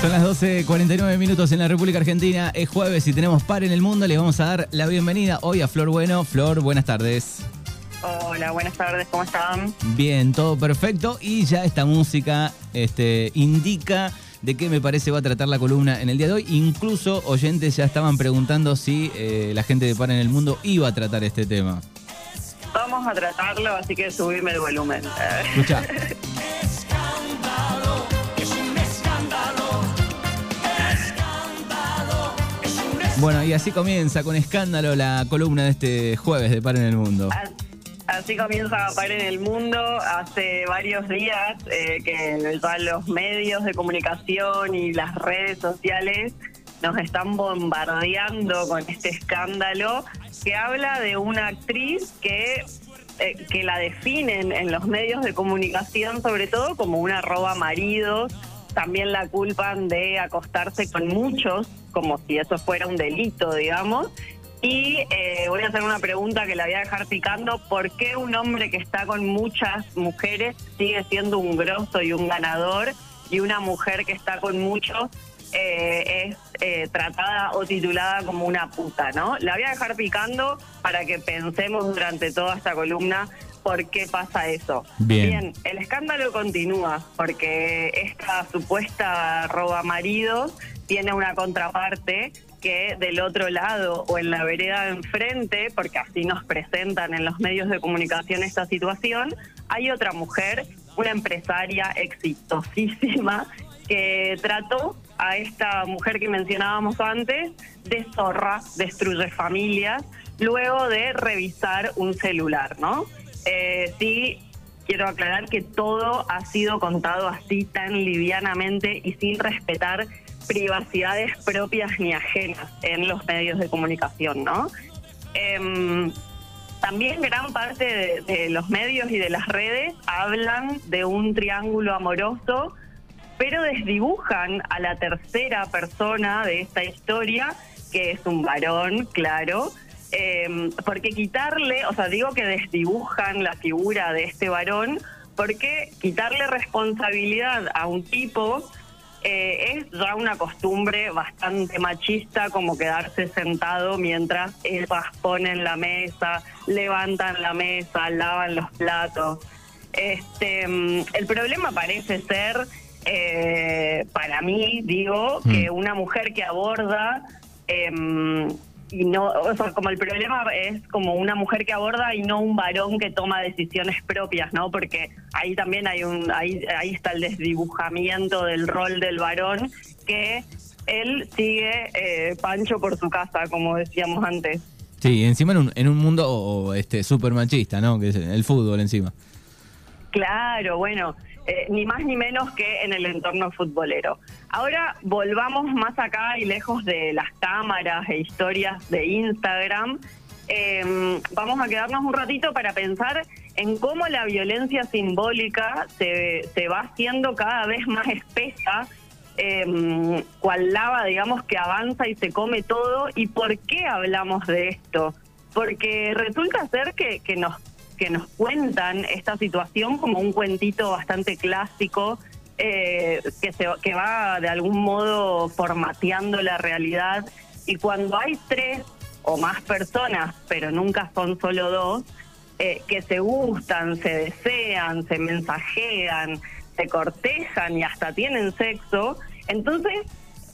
Son las 12.49 minutos en la República Argentina. Es jueves y tenemos par en el mundo. Le vamos a dar la bienvenida hoy a Flor Bueno. Flor, buenas tardes. Hola, buenas tardes, ¿cómo están? Bien, todo perfecto. Y ya esta música este, indica de qué me parece va a tratar la columna en el día de hoy. Incluso oyentes ya estaban preguntando si eh, la gente de Par en el Mundo iba a tratar este tema. Vamos a tratarlo, así que subirme el volumen. Escucha. Bueno, y así comienza con escándalo la columna de este jueves de Par en el Mundo. Así comienza Par en el Mundo. Hace varios días eh, que los medios de comunicación y las redes sociales nos están bombardeando con este escándalo que habla de una actriz que eh, que la definen en los medios de comunicación sobre todo como una roba maridos también la culpan de acostarse con muchos, como si eso fuera un delito, digamos. Y eh, voy a hacer una pregunta que la voy a dejar picando. ¿Por qué un hombre que está con muchas mujeres sigue siendo un grosso y un ganador y una mujer que está con muchos eh, es eh, tratada o titulada como una puta, ¿no? La voy a dejar picando para que pensemos durante toda esta columna por qué pasa eso. Bien. el escándalo continúa porque esta supuesta roba marido tiene una contraparte que del otro lado o en la vereda de enfrente, porque así nos presentan en los medios de comunicación esta situación, hay otra mujer, una empresaria exitosísima que trató a esta mujer que mencionábamos antes de zorra, destruye familias, luego de revisar un celular, ¿no? Eh, sí, quiero aclarar que todo ha sido contado así tan livianamente y sin respetar privacidades propias ni ajenas en los medios de comunicación, ¿no? Em, también gran parte de, los medios y de las redes hablan de un triángulo amoroso, pero desdibujan a la tercera persona de esta historia, que es un varón, claro, eh, porque quitarle, o sea, digo que desdibujan la figura de este varón, porque quitarle responsabilidad a un tipo eh, es ya una costumbre bastante machista, como quedarse sentado mientras ellas ponen la mesa, levantan la mesa, lavan los platos. Este, mm, el problema parece ser, eh, para mí, digo, que mm. una mujer que aborda em, y no, o sea, como el problema es como una mujer que aborda y no un varón que toma decisiones propias, ¿no? Porque ahí también hay un, ahí, ahí está el desdibujamiento del rol del varón que él sigue eh, pancho por su casa, como decíamos antes. Sí, encima en un, en un mundo este súper machista, ¿no? Que es el fútbol encima. Claro, bueno, eh, ni más ni menos que en el entorno futbolero. Ahora volvamos más acá y lejos de las cámaras e historias de Instagram. Em, vamos a quedarnos un ratito para pensar en cómo la violencia simbólica se, se va haciendo cada vez más espesa, eh, cual lava, digamos, que avanza y se come todo. ¿Y por qué hablamos de esto? Porque resulta ser que, que nos que nos cuentan esta situación como un cuentito bastante clásico eh, que, se, que va de algún modo formateando la realidad. Y cuando hay tres o más personas, pero nunca son solo dos, eh, que se gustan, se desean, se mensajean, se cortejan y hasta tienen sexo, entonces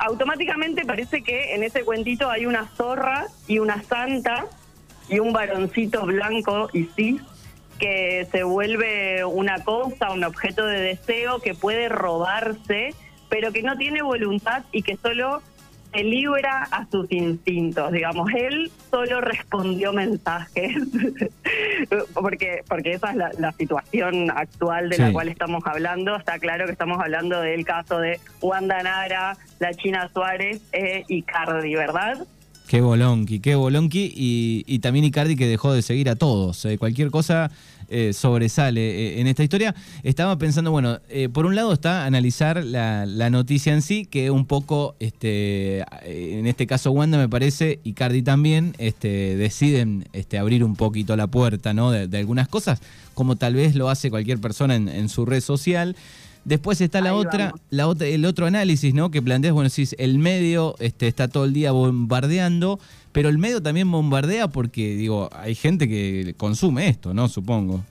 automáticamente parece que en ese cuentito hay una zorra y una santa y un varoncito blanco y cis que se vuelve una cosa, un objeto de deseo que puede robarse, pero que no tiene voluntad y que solo se libra a sus instintos, digamos, él solo respondió mensajes, porque, porque esa es la, situación actual de la cual estamos hablando, está claro que estamos hablando del caso de Wanda Nara, la China Suárez eh, y Cardi, ¿verdad? Qué bolonqui, qué bolonqui. Y, también Icardi que dejó de seguir a todos. Eh, cualquier cosa eh, sobresale eh, en esta historia. Estaba pensando, bueno, por un lado está analizar la, noticia en sí, que un poco, este, en este caso Wanda me parece, y Cardi también, este, deciden este, abrir un poquito la puerta ¿no? de, algunas cosas, como tal vez lo hace cualquier persona en su red social. Después está la otra, la otra, el otro análisis, ¿no? Que planteas, bueno, si el medio este, está todo el día bombardeando, pero el medio también bombardea porque, digo, hay gente que consume esto, ¿no? Supongo.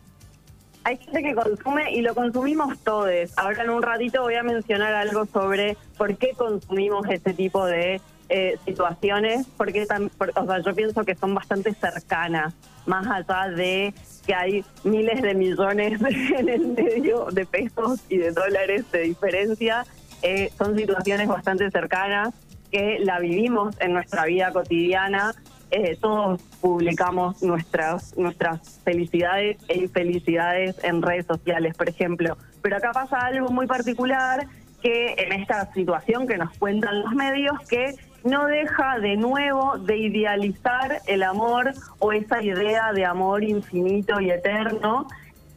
Hay gente que consume y lo consumimos todos. Ahora en un ratito voy a mencionar algo sobre por qué consumimos este tipo de eh, situaciones, porque o sea, yo pienso que son bastante cercanas, más allá de que hay miles de millones en el medio de pesos y de dólares de diferencia, eh, son situaciones bastante cercanas que la vivimos en nuestra vida cotidiana. Eh, todos publicamos nuestras nuestras felicidades e infelicidades en redes sociales, por ejemplo. Pero acá pasa algo muy particular que en esta situación que nos cuentan los medios, que no deja de nuevo de idealizar el amor o esa idea de amor infinito y eterno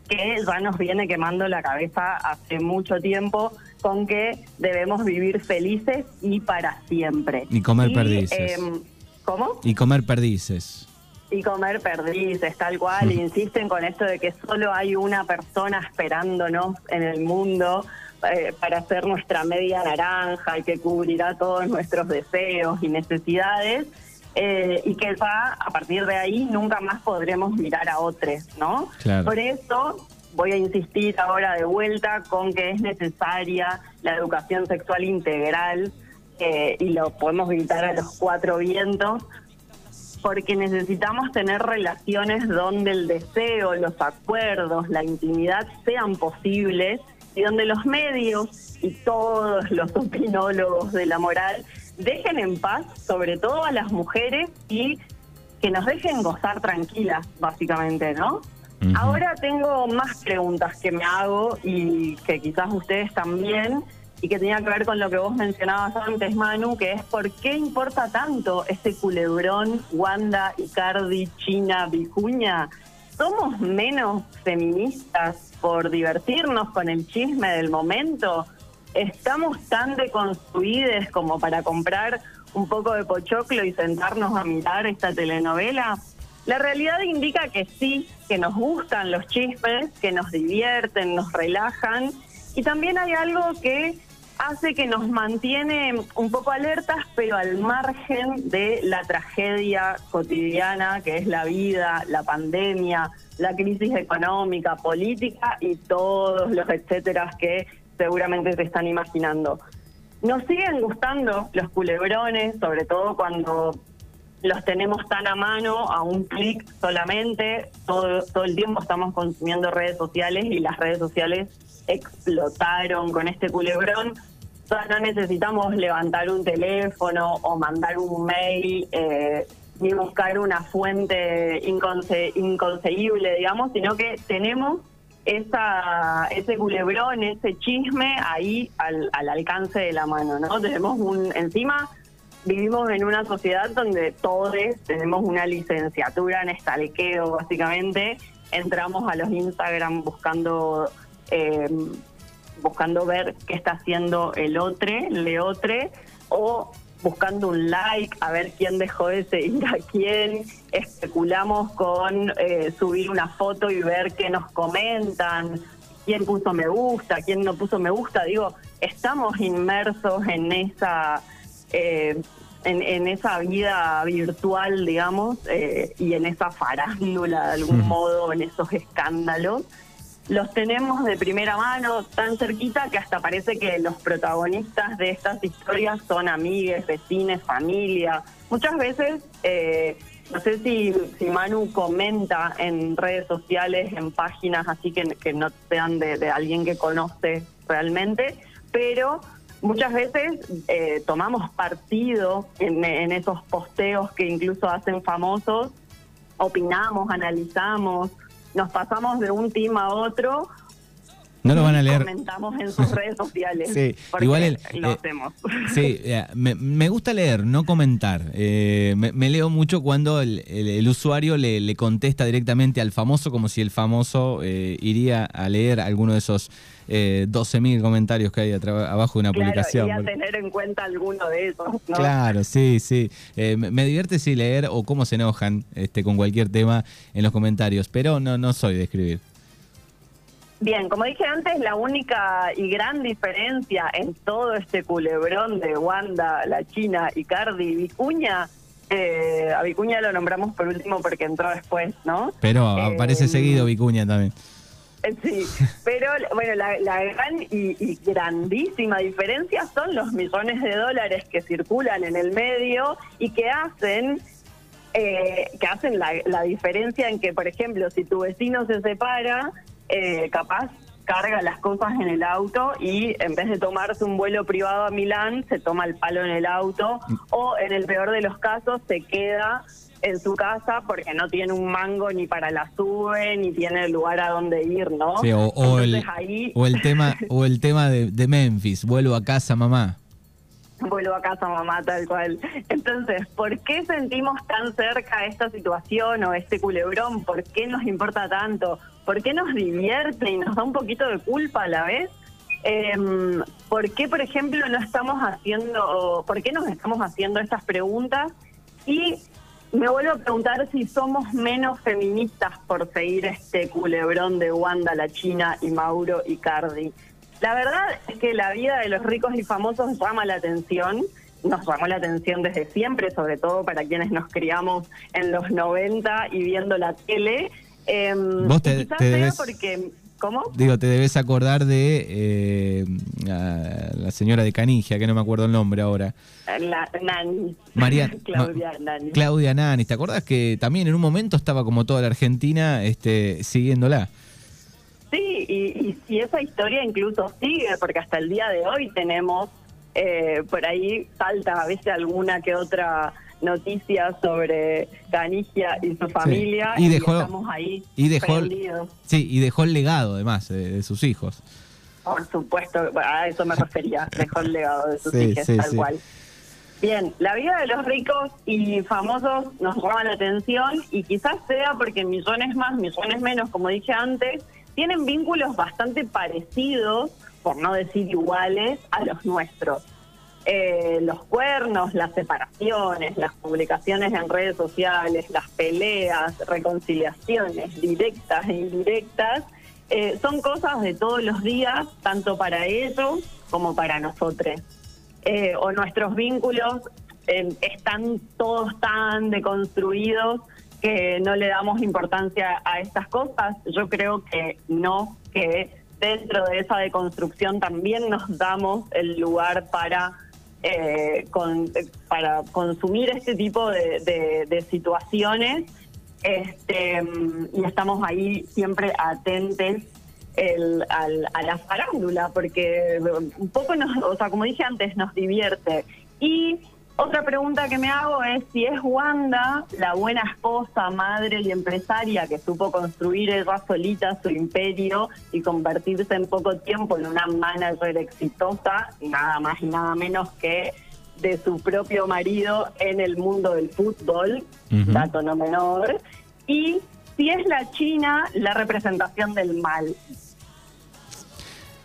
que ya nos viene quemando la cabeza hace mucho tiempo con que debemos vivir felices y para siempre. Y comer perdices. Em, ¿Cómo? Y comer perdices. Y comer perdices, tal cual. Insisten con esto de que solo hay una persona esperándonos en el mundo eh, para ser nuestra media naranja y que cubrirá todos nuestros deseos y necesidades. Eh, y que va, a partir de ahí nunca más podremos mirar a otros, ¿no? Por eso voy a insistir ahora de vuelta con que es necesaria la educación sexual integral eh, y lo podemos gritar a los cuatro vientos porque necesitamos tener relaciones donde el deseo, los acuerdos, la intimidad sean posibles donde los medios y todos los opinólogos de la moral dejen en paz, sobre todo a las mujeres, y que nos dejen gozar tranquilas, básicamente, ¿no? Ahora tengo más preguntas que me hago y que quizás ustedes también, y que tenía que ver con lo que vos mencionabas antes, Manu, que es por qué importa tanto ese culebrón Wanda, Icardi, China, Vicuña. ¿Somos menos feministas por divertirnos con el chisme del momento. Estamos tan deconstruidos como para comprar un poco de pochoclo y sentarnos a mirar esta telenovela. La realidad indica que sí, que nos gustan los chismes, que nos divierten, nos relajan y también hay algo que hace que nos mantiene un poco alertas, pero al margen de la tragedia cotidiana que es la vida, la pandemia, la crisis económica, política y todos los etcéteras que seguramente se están imaginando. Nos siguen gustando los culebrones, sobre todo cuando los tenemos tan a mano, a un clic solamente. Todo, todo el tiempo estamos consumiendo redes sociales y las redes sociales explotaron con este culebrón. no necesitamos levantar un teléfono o mandar un mail. Eh, ni buscar una fuente inconce inconseguible, digamos, sino que tenemos esa, ese culebrón, ese chisme ahí al, al alcance de la mano, ¿no? Tenemos un, encima vivimos en una sociedad donde todos tenemos una licenciatura en estalqueo, básicamente. Entramos a los Instagram buscando eh, buscando ver qué está haciendo el otro, el otro, o buscando un like, a ver quién dejó de seguir a quién, especulamos con eh, subir una foto y ver qué nos comentan, quién puso me gusta, quién no puso me gusta, digo, estamos inmersos en esa... Eh, en, esa vida virtual, digamos, eh, y en esa farándula de algún modo, en esos escándalos los tenemos de primera mano, tan cerquita que hasta parece que los protagonistas de estas historias son amigues, vecinos, familia. Muchas veces, eh, no sé si, si Manu comenta en redes sociales, en páginas así que, que no sean de, alguien que conoce realmente, pero muchas veces eh, tomamos partido en, en esos posteos que incluso hacen famosos, opinamos, analizamos nos pasamos de un team a otro. No lo van a leer. Comentamos en sus redes sociales. Sí, igual lo eh, hacemos. Sí, eh, me, gusta leer, no comentar. Eh, me, leo mucho cuando el, usuario le, contesta directamente al famoso, como si el famoso iría a leer alguno de esos eh, 12.000 comentarios que hay abajo de una publicación. Y a tener en cuenta alguno de esos. Claro, sí, sí. me divierte sí leer o cómo se enojan este, con cualquier tema en los comentarios, pero no, no soy de escribir. Bien, como dije antes, la única y gran diferencia en todo este culebrón de Wanda, la China y Cardi Vicuña, eh, a Vicuña lo nombramos por último porque entró después, ¿no? Pero aparece Eh, seguido Vicuña también. Eh, Sí, pero bueno, la, la gran y, y grandísima diferencia son los millones de dólares que circulan en el medio y que hacen eh, que hacen la, la diferencia en que, por ejemplo, si tu vecino se separa, eh, capaz carga las cosas en el auto y en vez de tomarse un vuelo privado a Milán, se toma el palo en el auto o en el peor de los casos se queda en su casa porque no tiene un mango ni para la sube ni tiene lugar a donde ir, ¿no? Sí, o, o el, ahí o el tema, o el tema de, de Memphis, vuelvo a casa, mamá. Vuelvo a casa mamá tal cual. Entonces, ¿por qué sentimos tan cerca esta situación o este culebrón? ¿Por qué nos importa tanto? ¿Por qué nos divierte y nos da un poquito de culpa a la vez? Em, ¿Por qué, por ejemplo, no estamos haciendo, por qué nos estamos haciendo estas preguntas? Y me vuelvo a preguntar si somos menos feministas por seguir este culebrón de Wanda, la China y Mauro y Cardi. La verdad es que la vida de los ricos y famosos llama la atención. Nos llamó la atención desde siempre, sobre todo para quienes nos criamos en los 90 y viendo la tele. Em, Vos te- quizás te sea debes- porque... ¿Cómo? Digo, te debes acordar de eh, la señora de Canigia, que no me acuerdo el nombre ahora. La Nani. María Claudia Ma- Nani. Claudia Nani. ¿Te acordás que también en un momento estaba como toda la Argentina este, siguiéndola? Sí, y, y si esa historia incluso sigue, porque hasta el día de hoy tenemos, eh, por ahí salta a veces alguna que otra noticia sobre Canigia y su familia, Y dejó- estamos ahí y dejó- prendidos. Sí, y dejó el legado además de, de sus hijos. Por supuesto, a eso me refería, dejó el legado de sus Sí, hijos, sí, tal cual. Bien, la vida de los ricos y famosos nos llama la atención y quizás sea porque millones más, millones menos, como dije antes, tienen vínculos bastante parecidos, por no decir iguales, a los nuestros. Eh, los cuernos, las separaciones, las publicaciones en redes sociales, las peleas, reconciliaciones directas e indirectas, eh, son cosas de todos los días, tanto para ellos como para nosotros. Eh, o nuestros vínculos eh, están todos tan deconstruidos que no le damos importancia a estas cosas. Yo creo que no, que dentro de esa deconstrucción también nos damos el lugar para eh, para consumir este tipo de, situaciones este, y estamos ahí siempre atentes el- al- a la farándula porque un poco nos, o sea, como dije antes, nos divierte. Y otra pregunta que me hago es si es Wanda la buena esposa, madre y empresaria que supo construir ella solita su imperio y convertirse en poco tiempo en una manager exitosa, nada más y nada menos que de su propio marido en el mundo del fútbol, Ujú. dato no menor, y si es la China la representación del mal.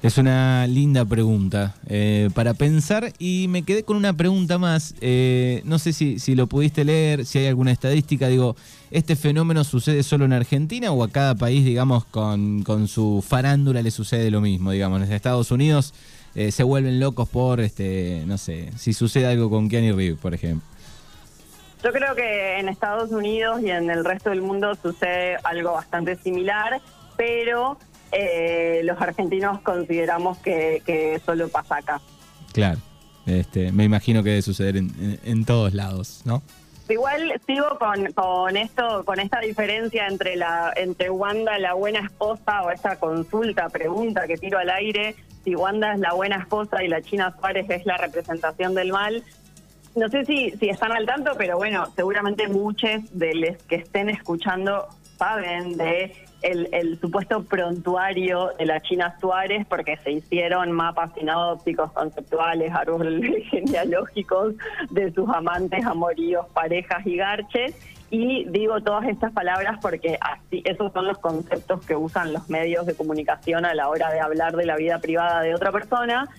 Es una linda pregunta eh, para pensar y me quedé con una pregunta más. Eh, no sé si, si lo pudiste leer, si hay alguna estadística. Digo, ¿este fenómeno sucede solo en Argentina o a cada país, digamos, con, con su farándula le sucede lo mismo? Digamos, en Estados Unidos eh, se vuelven locos por, este, no sé, si sucede algo con Keanu Reeves, por ejemplo. Yo creo que en Estados Unidos y en el resto del mundo sucede algo bastante similar, pero eh, los argentinos consideramos que, que solo pasa acá. Claro. Este, me imagino que debe suceder en, en- en todos lados, ¿no? Igual sigo con, con esto, con esta diferencia entre la entre Wanda la buena esposa o esta consulta, pregunta que tiro al aire, si Wanda es la buena esposa y la China Suárez es la representación del mal. No sé si, si están al tanto, pero bueno, seguramente muchos de los que estén escuchando saben de el, supuesto prontuario de la China Suárez porque se hicieron mapas sinópticos, conceptuales, árboles genealógicos de sus amantes, amoríos, parejas y garches. Y digo todas estas palabras porque así esos son los conceptos que usan los medios de comunicación a la hora de hablar de la vida privada de otra persona.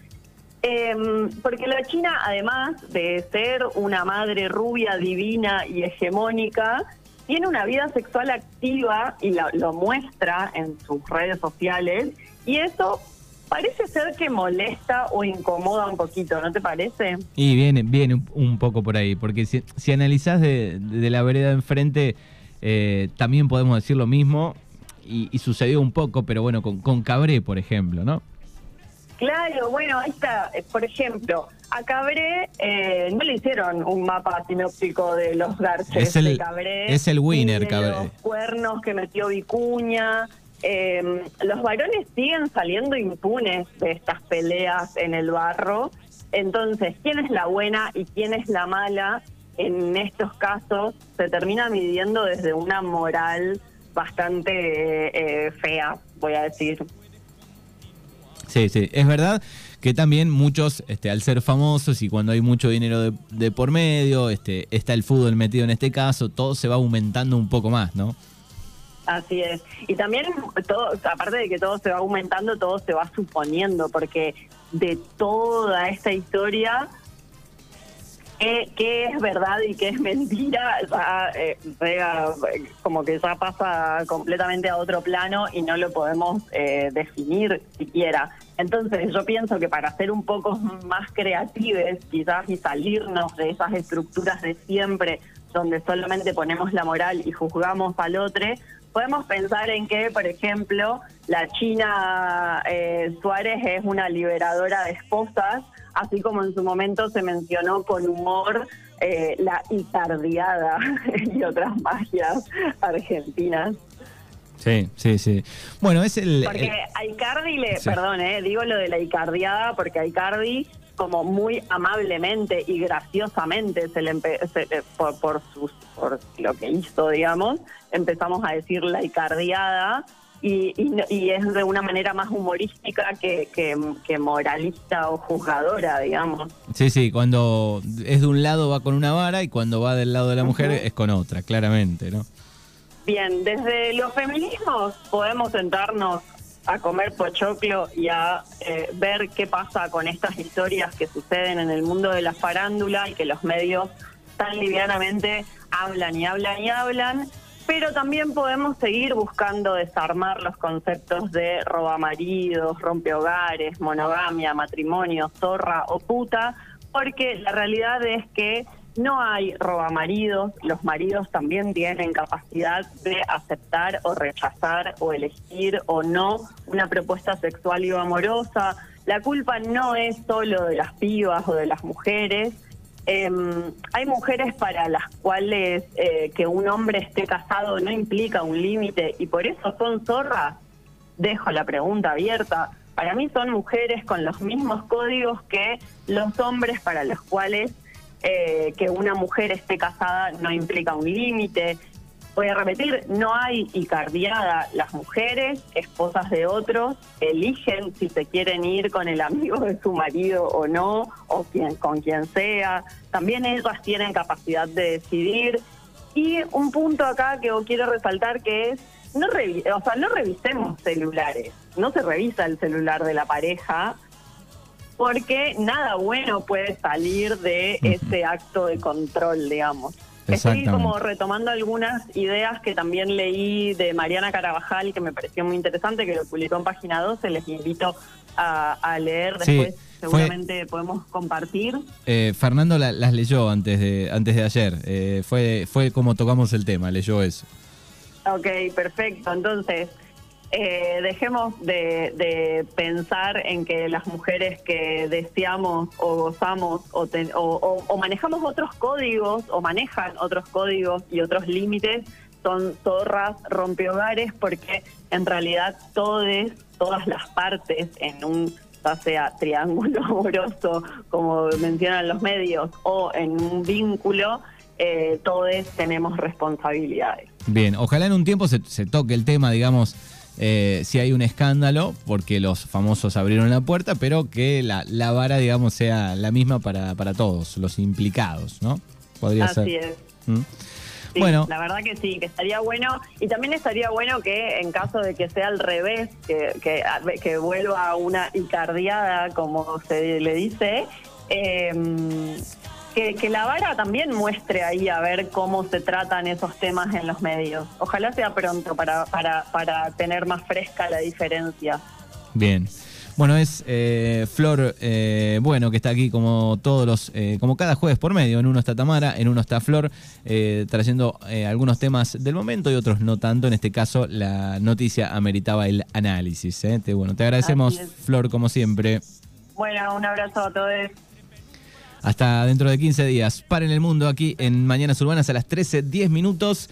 Em, porque la China, además de ser una madre rubia, divina y hegemónica, tiene una vida sexual activa y lo, lo muestra en sus redes sociales y eso parece ser que molesta o incomoda un poquito, ¿no te parece? Y viene, viene un, poco por ahí, porque si, si analizás de, la vereda enfrente, eh, también podemos decir lo mismo, y, sucedió un poco, pero bueno, con Cabré, por ejemplo, ¿no? Claro, bueno, ahí está, eh, por ejemplo, a Cabré eh, no le hicieron un mapa sinóptico de los garces de Cabré. Es el winner, Cabré. Los cuernos que metió Vicuña, eh, los varones siguen saliendo impunes de estas peleas en el barro. Entonces, ¿quién es la buena y quién es la mala? En estos casos se termina midiendo desde una moral bastante eh, fea, voy a decir. Sí, sí, es verdad que también muchos, este, al ser famosos y cuando hay mucho dinero de, de, por medio, este, está el fútbol metido en este caso, todo se va aumentando un poco más, ¿no? Así es. Y también, todo, aparte de que todo se va aumentando, todo se va suponiendo, porque de toda esta historia, qué, es verdad y qué es mentira, eh, como que ya pasa completamente a otro plano y no lo podemos eh, definir siquiera. Entonces yo pienso que para ser un poco más creativos quizás y salirnos de esas estructuras de siempre donde solamente ponemos la moral y juzgamos al otro, podemos pensar en que, por ejemplo, la China eh, Suárez es una liberadora de esposas, así como en su momento se mencionó con humor eh, la Icardiada y otras magias argentinas. Sí, sí, sí. Bueno, es el... Porque a Icardi le, perdón, eh, digo lo de la Icardiada, porque a Icardi como muy amablemente y graciosamente se le eh, por, por, sus, por lo que hizo, digamos, empezamos a decir la icardiada y, y, es de una manera más humorística que, que, moralista o juzgadora, digamos. Sí, sí, cuando es de un lado va con una vara y cuando va del lado de la mujer es con otra, claramente, ¿no? Bien, desde los feminismos podemos sentarnos a comer pochoclo y a eh, ver qué pasa con estas historias que suceden en el mundo de la farándula y que los medios tan livianamente hablan y hablan y hablan, pero también podemos seguir buscando desarmar los conceptos de robamaridos, rompehogares, monogamia, matrimonio, zorra o puta, porque la realidad es que no hay robamaridos, los maridos también tienen capacidad de aceptar o rechazar o elegir o no una propuesta sexual y amorosa. La culpa no es solo de las pibas o de las mujeres. Em, hay mujeres para las cuales eh, que un hombre esté casado no implica un límite y por eso son zorras. Dejo la pregunta abierta. Para mí son mujeres con los mismos códigos que los hombres para los cuales eh, que una mujer esté casada no implica un límite. Voy a repetir, no hay icardiada. Las mujeres, esposas de otros, eligen si se quieren ir con el amigo de su marido o no, o quien, con quien sea. También ellas tienen capacidad de decidir. Y un punto acá que quiero resaltar que es, no, o sea, no revisemos celulares. No se revisa el celular de la pareja porque nada bueno puede salir de ese acto de control, digamos. Estoy como retomando algunas ideas que también leí de Mariana Carabajal, que me pareció muy interesante, que lo publicó en página 12, les invito a, leer después. seguramente podemos compartir. Eh, Fernando las leyó antes de antes de ayer. Eh, fue fue como tocamos el tema, leyó eso. Ok, perfecto. Entonces, eh, dejemos de, pensar en que las mujeres que deseamos o gozamos o, manejamos otros códigos o manejan otros códigos y otros límites son zorras, rompehogares, porque en realidad todos, todas las partes en un sea triángulo amoroso, como mencionan los medios, o en un vínculo, eh, todos tenemos responsabilidades. Bien, ojalá en un tiempo se toque el tema, digamos, eh, si hay un escándalo, porque los famosos abrieron la puerta, pero que la, la vara, digamos, sea la misma para, para todos los implicados, ¿no? Podría Así es. ¿Mm? bueno. La verdad que sí, que estaría bueno. Y también estaría bueno que en caso de que sea al revés, que, que, que vuelva una icardiada, como se le dice, eh, que, que la vara también muestre ahí a ver cómo se tratan esos temas en los medios. Ojalá sea pronto para, para, para tener más fresca la diferencia. Bien. Bueno, es eh, Flor, eh, bueno, que está aquí como todos los, eh, como cada jueves por medio. En uno está Tamara, en uno está Flor, eh, trayendo eh, algunos temas del momento y otros no tanto. En este caso, la noticia ameritaba el análisis. ¿eh? Te, bueno, te agradecemos. Flor, como siempre. Bueno, un abrazo a todos. Hasta dentro de 15 días. Paren el mundo aquí en Mañanas Urbanas a las 13.10 minutos.